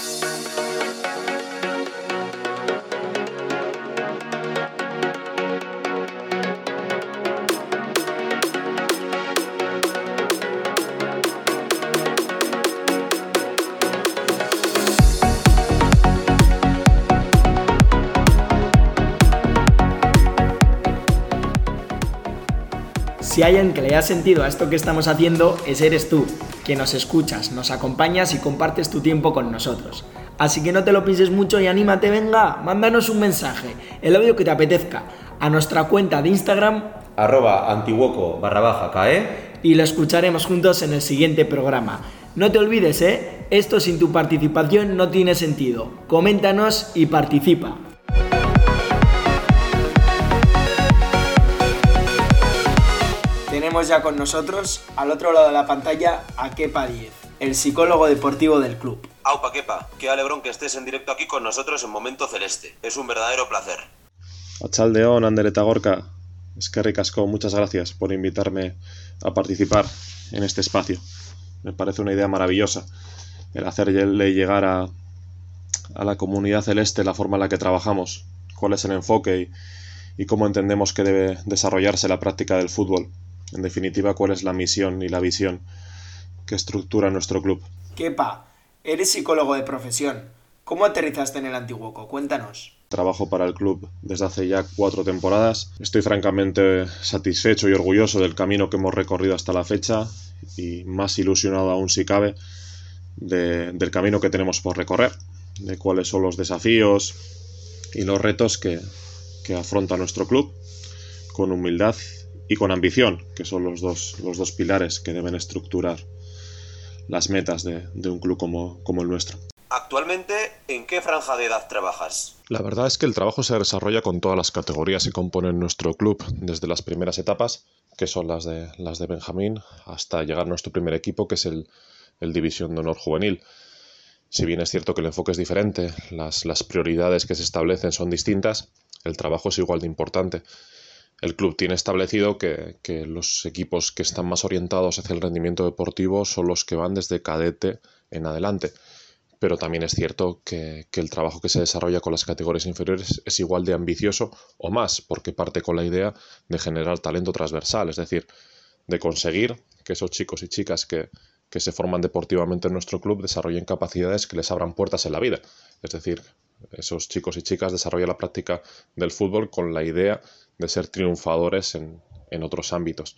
Thank you. Si hay alguien que le haya sentido a esto que estamos haciendo, ese eres tú, que nos escuchas, nos acompañas y compartes tu tiempo con nosotros. Así que no te lo pienses mucho y anímate, venga, mándanos un mensaje, el audio que te apetezca, a nuestra cuenta de Instagram arroba antiguoco barra baja cae y lo escucharemos juntos en el siguiente programa. No te olvides, ¿eh? Esto sin tu participación no tiene sentido. Coméntanos y participa. Tenemos ya con nosotros, al otro lado de la pantalla, a Kepa 10, el psicólogo deportivo del club. Aupa Kepa, qué alegrón que estés en directo aquí con nosotros en Momento Celeste. Es un verdadero placer. Achaldeón, Andereta Gorka. Es que ricasco, muchas gracias por invitarme a participar en este espacio. Me parece una idea maravillosa el hacerle llegar a, a la comunidad celeste la forma en la que trabajamos, cuál es el enfoque y, y cómo entendemos que debe desarrollarse la práctica del fútbol. En definitiva, cuál es la misión y la visión que estructura nuestro club. Kepa, eres psicólogo de profesión. ¿Cómo aterrizaste en el Antiguoco? Cuéntanos. Trabajo para el club desde hace ya cuatro temporadas. Estoy francamente satisfecho y orgulloso del camino que hemos recorrido hasta la fecha y más ilusionado aún si cabe de, del camino que tenemos por recorrer, de cuáles son los desafíos y los retos que, que afronta nuestro club con humildad y con ambición, que son los dos, los dos pilares que deben estructurar las metas de, de un club como, como el nuestro. Actualmente, ¿en qué franja de edad trabajas? La verdad es que el trabajo se desarrolla con todas las categorías que componen nuestro club, desde las primeras etapas, que son las de, las de Benjamín, hasta llegar a nuestro primer equipo, que es el, el División de Honor Juvenil. Si bien es cierto que el enfoque es diferente, las, las prioridades que se establecen son distintas, el trabajo es igual de importante el club tiene establecido que, que, los equipos que están más orientados hacia el rendimiento deportivo son los que van desde cadete en adelante. Pero también es cierto que, que, el trabajo que se desarrolla con las categorías inferiores es igual de ambicioso o más, porque parte con la idea de generar talento transversal, es decir, de conseguir que esos chicos y chicas que, que se forman deportivamente en nuestro club desarrollen capacidades que les abran puertas en la vida. Es decir, esos chicos y chicas desarrollan la práctica del fútbol con la idea de ser triunfadores en, en, otros ámbitos.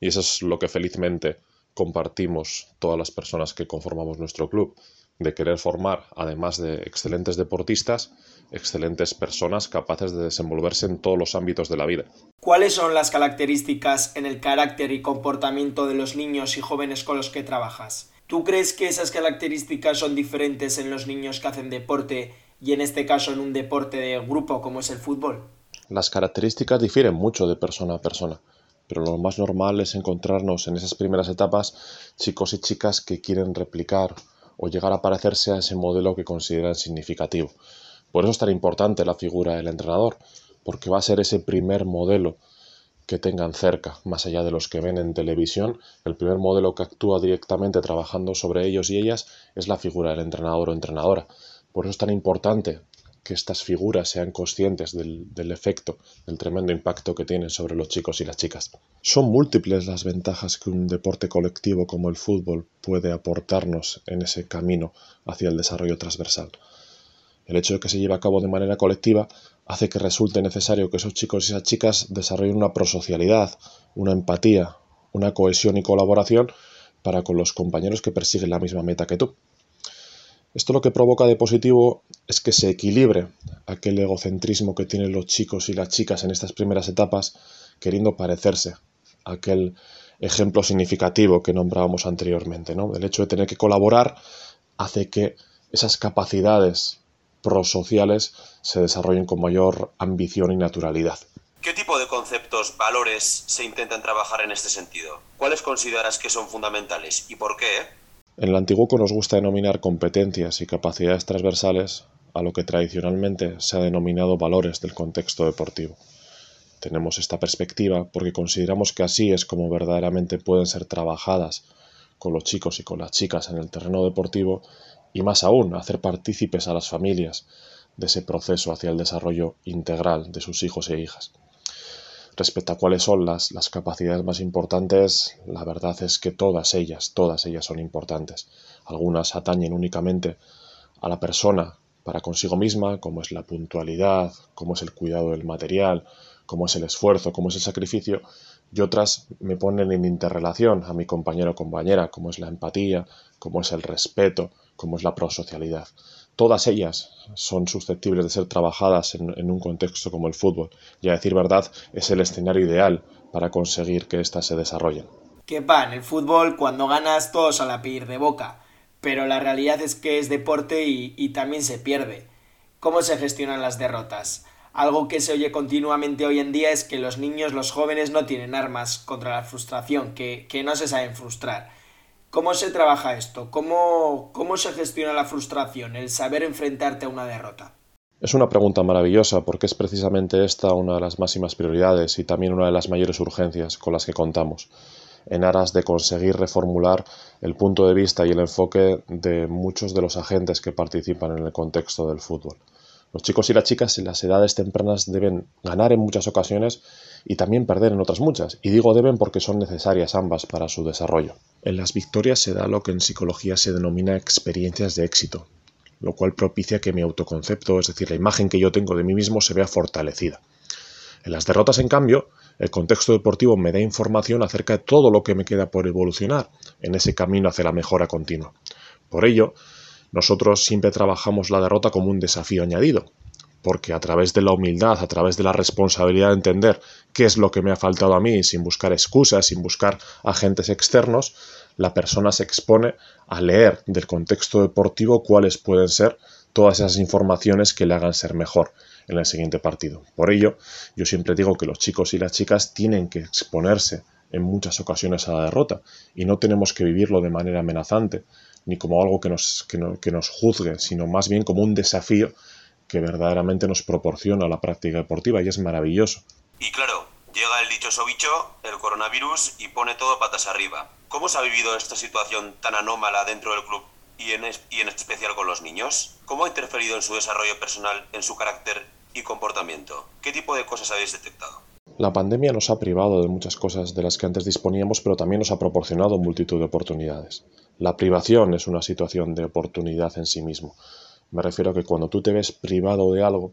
Y eso es lo que felizmente compartimos todas las personas que conformamos nuestro club, de querer formar, además de excelentes deportistas, excelentes personas capaces de desenvolverse en todos los ámbitos de la vida. ¿Cuáles son las características en el carácter y comportamiento de los niños y jóvenes con los que trabajas? ¿Tú crees que esas características son diferentes en los niños que hacen deporte y en este caso en un deporte de grupo como es el fútbol? Las características difieren mucho de persona a persona, pero lo más normal es encontrarnos en esas primeras etapas chicos y chicas que quieren replicar o llegar a parecerse a ese modelo que consideran significativo. Por eso es tan importante la figura del entrenador, porque va a ser ese primer modelo que tengan cerca, más allá de los que ven en televisión, el primer modelo que actúa directamente trabajando sobre ellos y ellas es la figura del entrenador o entrenadora. Por eso es tan importante que estas figuras sean conscientes del, del, efecto, del tremendo impacto que tienen sobre los chicos y las chicas. Son múltiples las ventajas que un deporte colectivo como el fútbol puede aportarnos en ese camino hacia el desarrollo transversal. El hecho de que se lleve a cabo de manera colectiva hace que resulte necesario que esos chicos y esas chicas desarrollen una prosocialidad, una empatía, una cohesión y colaboración para con los compañeros que persiguen la misma meta que tú. Esto lo que provoca de positivo es que se equilibre aquel egocentrismo que tienen los chicos y las chicas en estas primeras etapas, queriendo parecerse a aquel ejemplo significativo que nombrábamos anteriormente. ¿no? El hecho de tener que colaborar hace que esas capacidades prosociales se desarrollen con mayor ambición y naturalidad. ¿Qué tipo de conceptos, valores se intentan trabajar en este sentido? ¿Cuáles consideras que son fundamentales y por qué? En el Antiguoco nos gusta denominar competencias y capacidades transversales a lo que tradicionalmente se ha denominado valores del contexto deportivo. Tenemos esta perspectiva porque consideramos que así es como verdaderamente pueden ser trabajadas con los chicos y con las chicas en el terreno deportivo y más aún hacer partícipes a las familias de ese proceso hacia el desarrollo integral de sus hijos e hijas. Respecto a cuáles son las, las capacidades más importantes, la verdad es que todas ellas, todas ellas son importantes. Algunas atañen únicamente a la persona para consigo misma, como es la puntualidad, como es el cuidado del material, como es el esfuerzo, como es el sacrificio, y otras me ponen en interrelación a mi compañero o compañera, como es la empatía, como es el respeto, como es la prosocialidad. Todas ellas son susceptibles de ser trabajadas en, un contexto como el fútbol, y a decir verdad es el escenario ideal para conseguir que éstas se desarrollen. Que pa, en el fútbol cuando ganas todos a la pedir de boca, pero la realidad es que es deporte y, y también se pierde. ¿Cómo se gestionan las derrotas? Algo que se oye continuamente hoy en día es que los niños, los jóvenes no tienen armas contra la frustración, que, no se saben frustrar. ¿Cómo se trabaja esto? ¿Cómo, ¿Cómo se gestiona la frustración, el saber enfrentarte a una derrota? Es una pregunta maravillosa porque es precisamente esta una de las máximas prioridades y también una de las mayores urgencias con las que contamos, en aras de conseguir reformular el punto de vista y el enfoque de muchos de los agentes que participan en el contexto del fútbol. Los chicos y las chicas en las edades tempranas deben ganar en muchas ocasiones y también perder en otras muchas. Y digo deben porque son necesarias ambas para su desarrollo. En las victorias se da lo que en psicología se denomina experiencias de éxito, lo cual propicia que mi autoconcepto, es decir, la imagen que yo tengo de mí mismo, se vea fortalecida. En las derrotas, en cambio, el contexto deportivo me da información acerca de todo lo que me queda por evolucionar en ese camino hacia la mejora continua. Por ello, nosotros siempre trabajamos la derrota como un desafío añadido, porque a través de la humildad, a través de la responsabilidad de entender qué es lo que me ha faltado a mí, sin buscar excusas, sin buscar agentes externos, la persona se expone a leer del contexto deportivo cuáles pueden ser todas esas informaciones que le hagan ser mejor en el siguiente partido. Por ello, yo siempre digo que los chicos y las chicas tienen que exponerse en muchas ocasiones a la derrota y no tenemos que vivirlo de manera amenazante, ni como algo que nos, que, nos juzgue, sino más bien como un desafío que verdaderamente nos proporciona la práctica deportiva y es maravilloso. Y claro, llega el dichoso bicho, el coronavirus, y pone todo patas arriba. ¿Cómo se ha vivido esta situación tan anómala dentro del club y en, y en especial con los niños? ¿Cómo ha interferido en su desarrollo personal, en su carácter y comportamiento? ¿Qué tipo de cosas habéis detectado? La pandemia nos ha privado de muchas cosas de las que antes disponíamos, pero también nos ha proporcionado multitud de oportunidades. La privación es una situación de oportunidad en sí mismo. Me refiero a que cuando tú te ves privado de algo,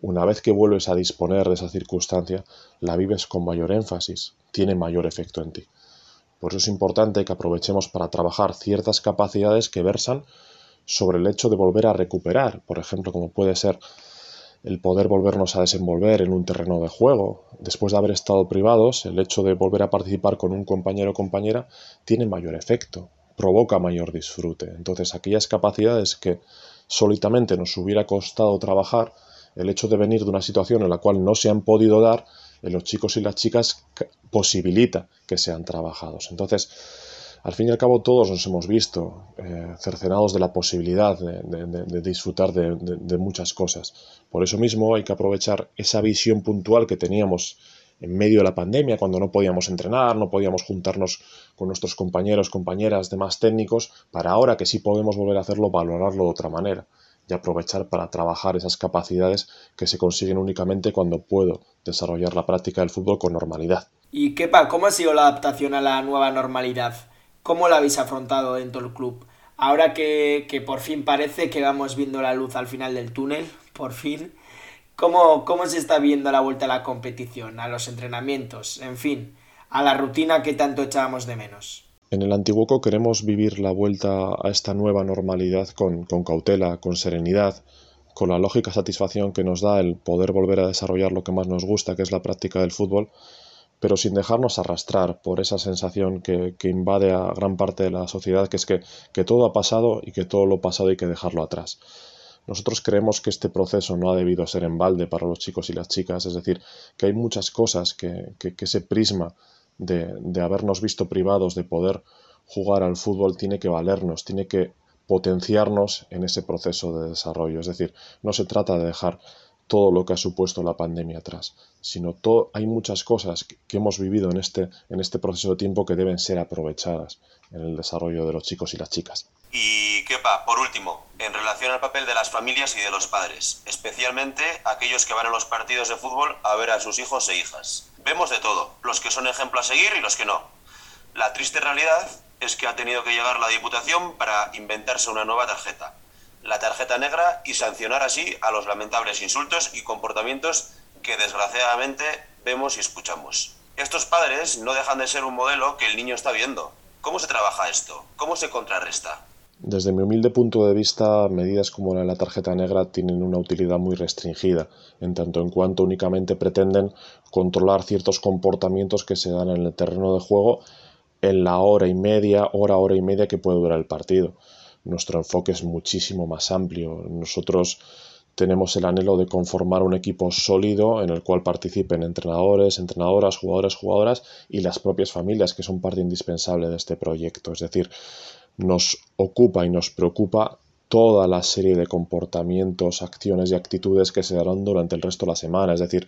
una vez que vuelves a disponer de esa circunstancia, la vives con mayor énfasis, tiene mayor efecto en ti. Por eso es importante que aprovechemos para trabajar ciertas capacidades que versan sobre el hecho de volver a recuperar, por ejemplo, como puede ser el poder volvernos a desenvolver en un terreno de juego. Después de haber estado privados, el hecho de volver a participar con un compañero o compañera tiene mayor efecto, provoca mayor disfrute. Entonces, aquellas capacidades que solitamente nos hubiera costado trabajar, el hecho de venir de una situación en la cual no se han podido dar, en los chicos y las chicas posibilita que sean trabajados. Entonces, al fin y al cabo todos nos hemos visto eh, cercenados de la posibilidad de, disfrutar de, muchas cosas. Por eso mismo hay que aprovechar esa visión puntual que teníamos en medio de la pandemia, cuando no podíamos entrenar, no podíamos juntarnos con nuestros compañeros, compañeras, demás técnicos, para ahora que sí podemos volver a hacerlo, valorarlo de otra manera y aprovechar para trabajar esas capacidades que se consiguen únicamente cuando puedo desarrollar la práctica del fútbol con normalidad. ¿Y Kepa, cómo ha sido la adaptación a la nueva normalidad? ¿Cómo la habéis afrontado dentro del club? Ahora que, que por fin parece que vamos viendo la luz al final del túnel, por fin, ¿Cómo, ¿Cómo se está viendo la vuelta a la competición, a los entrenamientos, en fin, a la rutina que tanto echábamos de menos? En el Antiguoco queremos vivir la vuelta a esta nueva normalidad con, con cautela, con serenidad, con la lógica satisfacción que nos da el poder volver a desarrollar lo que más nos gusta, que es la práctica del fútbol, pero sin dejarnos arrastrar por esa sensación que, invade a gran parte de la sociedad, que es que, que todo ha pasado y que todo lo pasado hay que dejarlo atrás. Nosotros creemos que este proceso no ha debido ser en balde para los chicos y las chicas, es decir, que hay muchas cosas que, que, ese prisma de, de habernos visto privados de poder jugar al fútbol tiene que valernos, tiene que potenciarnos en ese proceso de desarrollo. Es decir, no se trata de dejar todo lo que ha supuesto la pandemia atrás, sino hay muchas cosas que, hemos vivido en este, en este proceso de tiempo que deben ser aprovechadas en el desarrollo de los chicos y las chicas. Y Kepa, por último, en relación al papel de las familias y de los padres, especialmente aquellos que van a los partidos de fútbol a ver a sus hijos e hijas. Vemos de todo, los que son ejemplo a seguir y los que no. La triste realidad es que ha tenido que llegar la Diputación para inventarse una nueva tarjeta, la tarjeta negra, y sancionar así a los lamentables insultos y comportamientos que desgraciadamente vemos y escuchamos. Estos padres no dejan de ser un modelo que el niño está viendo. ¿Cómo se trabaja esto? ¿Cómo se contrarresta? Desde mi humilde punto de vista, medidas como la de la tarjeta negra tienen una utilidad muy restringida, en tanto en cuanto únicamente pretenden controlar ciertos comportamientos que se dan en el terreno de juego en la hora y media, hora, hora y media que puede durar el partido. Nuestro enfoque es muchísimo más amplio. Nosotros tenemos el anhelo de conformar un equipo sólido en el cual participen entrenadores, entrenadoras, jugadores, jugadoras y las propias familias, que son parte indispensable de este proyecto. Es decir, nos ocupa y nos preocupa toda la serie de comportamientos, acciones y actitudes que se darán durante el resto de la semana. Es decir,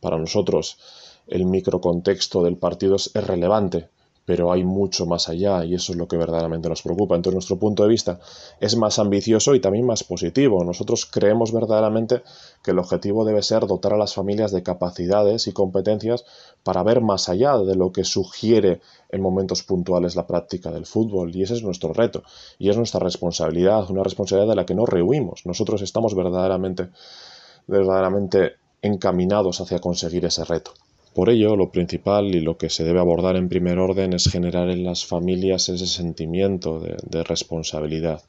para nosotros el microcontexto del partido es, relevante, pero hay mucho más allá y eso es lo que verdaderamente nos preocupa. Entonces nuestro punto de vista es más ambicioso y también más positivo. Nosotros creemos verdaderamente que el objetivo debe ser dotar a las familias de capacidades y competencias para ver más allá de lo que sugiere en momentos puntuales la práctica del fútbol y ese es nuestro reto y es nuestra responsabilidad, una responsabilidad de la que no rehuimos. Nosotros estamos verdaderamente verdaderamente encaminados hacia conseguir ese reto. Por ello, lo principal y lo que se debe abordar en primer orden es generar en las familias ese sentimiento de, responsabilidad,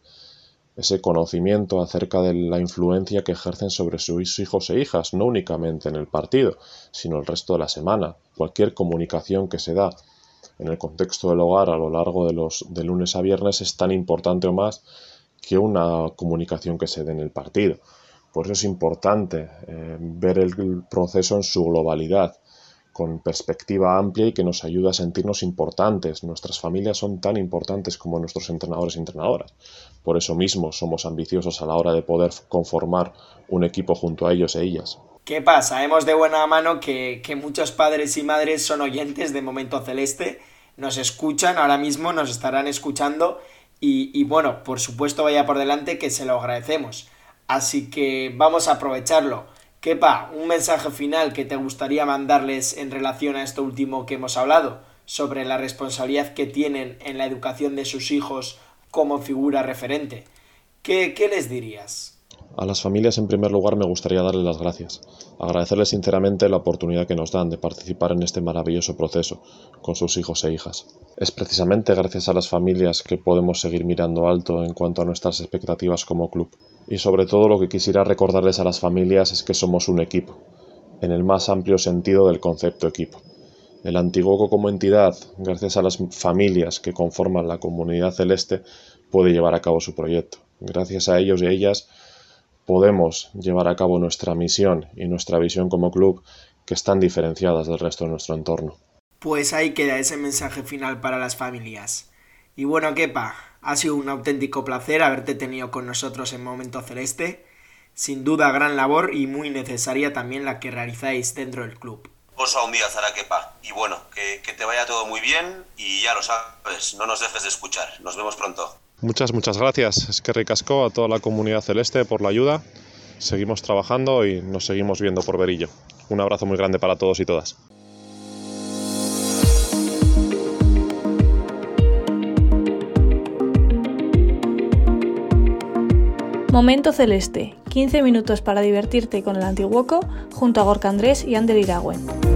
ese conocimiento acerca de la influencia que ejercen sobre sus hijos e hijas, no únicamente en el partido, sino el resto de la semana. Cualquier comunicación que se da en el contexto del hogar a lo largo de los de lunes a viernes es tan importante o más que una comunicación que se dé en el partido. Por eso es importante eh, ver el proceso en su globalidad con perspectiva amplia y que nos ayuda a sentirnos importantes. Nuestras familias son tan importantes como nuestros entrenadores y entrenadoras. Por eso mismo somos ambiciosos a la hora de poder conformar un equipo junto a ellos e ellas. ¿Qué pasa? Sabemos de buena mano que, muchos padres y madres son oyentes de Momento Celeste, nos escuchan ahora mismo, nos estarán escuchando y bueno, por supuesto vaya por delante que se lo agradecemos. Así que vamos a aprovecharlo. Kepa, un mensaje final que te gustaría mandarles en relación a esto último que hemos hablado, sobre la responsabilidad que tienen en la educación de sus hijos como figura referente. ¿Qué, qué les dirías? A las familias, en primer lugar, me gustaría darles las gracias, agradecerles sinceramente la oportunidad que nos dan de participar en este maravilloso proceso con sus hijos e hijas. Es precisamente gracias a las familias que podemos seguir mirando alto en cuanto a nuestras expectativas como club. Y sobre todo lo que quisiera recordarles a las familias es que somos un equipo, en el más amplio sentido del concepto equipo. El Antiguoco como entidad, gracias a las familias que conforman la comunidad celeste, puede llevar a cabo su proyecto. Gracias a ellos y a ellas podemos llevar a cabo nuestra misión y nuestra visión como club que están diferenciadas del resto de nuestro entorno. Pues ahí queda ese mensaje final para las familias. Y bueno, Kepa, ha sido un auténtico placer haberte tenido con nosotros en Momento Celeste. Sin duda, gran labor y muy necesaria también la que realizáis dentro del club. Oso un día, Zaraquepa. Y bueno, que, que te vaya todo muy bien y ya lo sabes, no nos dejes de escuchar. Nos vemos pronto. Muchas, muchas gracias. Es que ricasco a toda la comunidad celeste por la ayuda. Seguimos trabajando y nos seguimos viendo por Verillo. Un abrazo muy grande para todos y todas. Momento Celeste, 15 minutos para divertirte con el Antiguoco junto a Gorka Andrés y Ander Iragüen.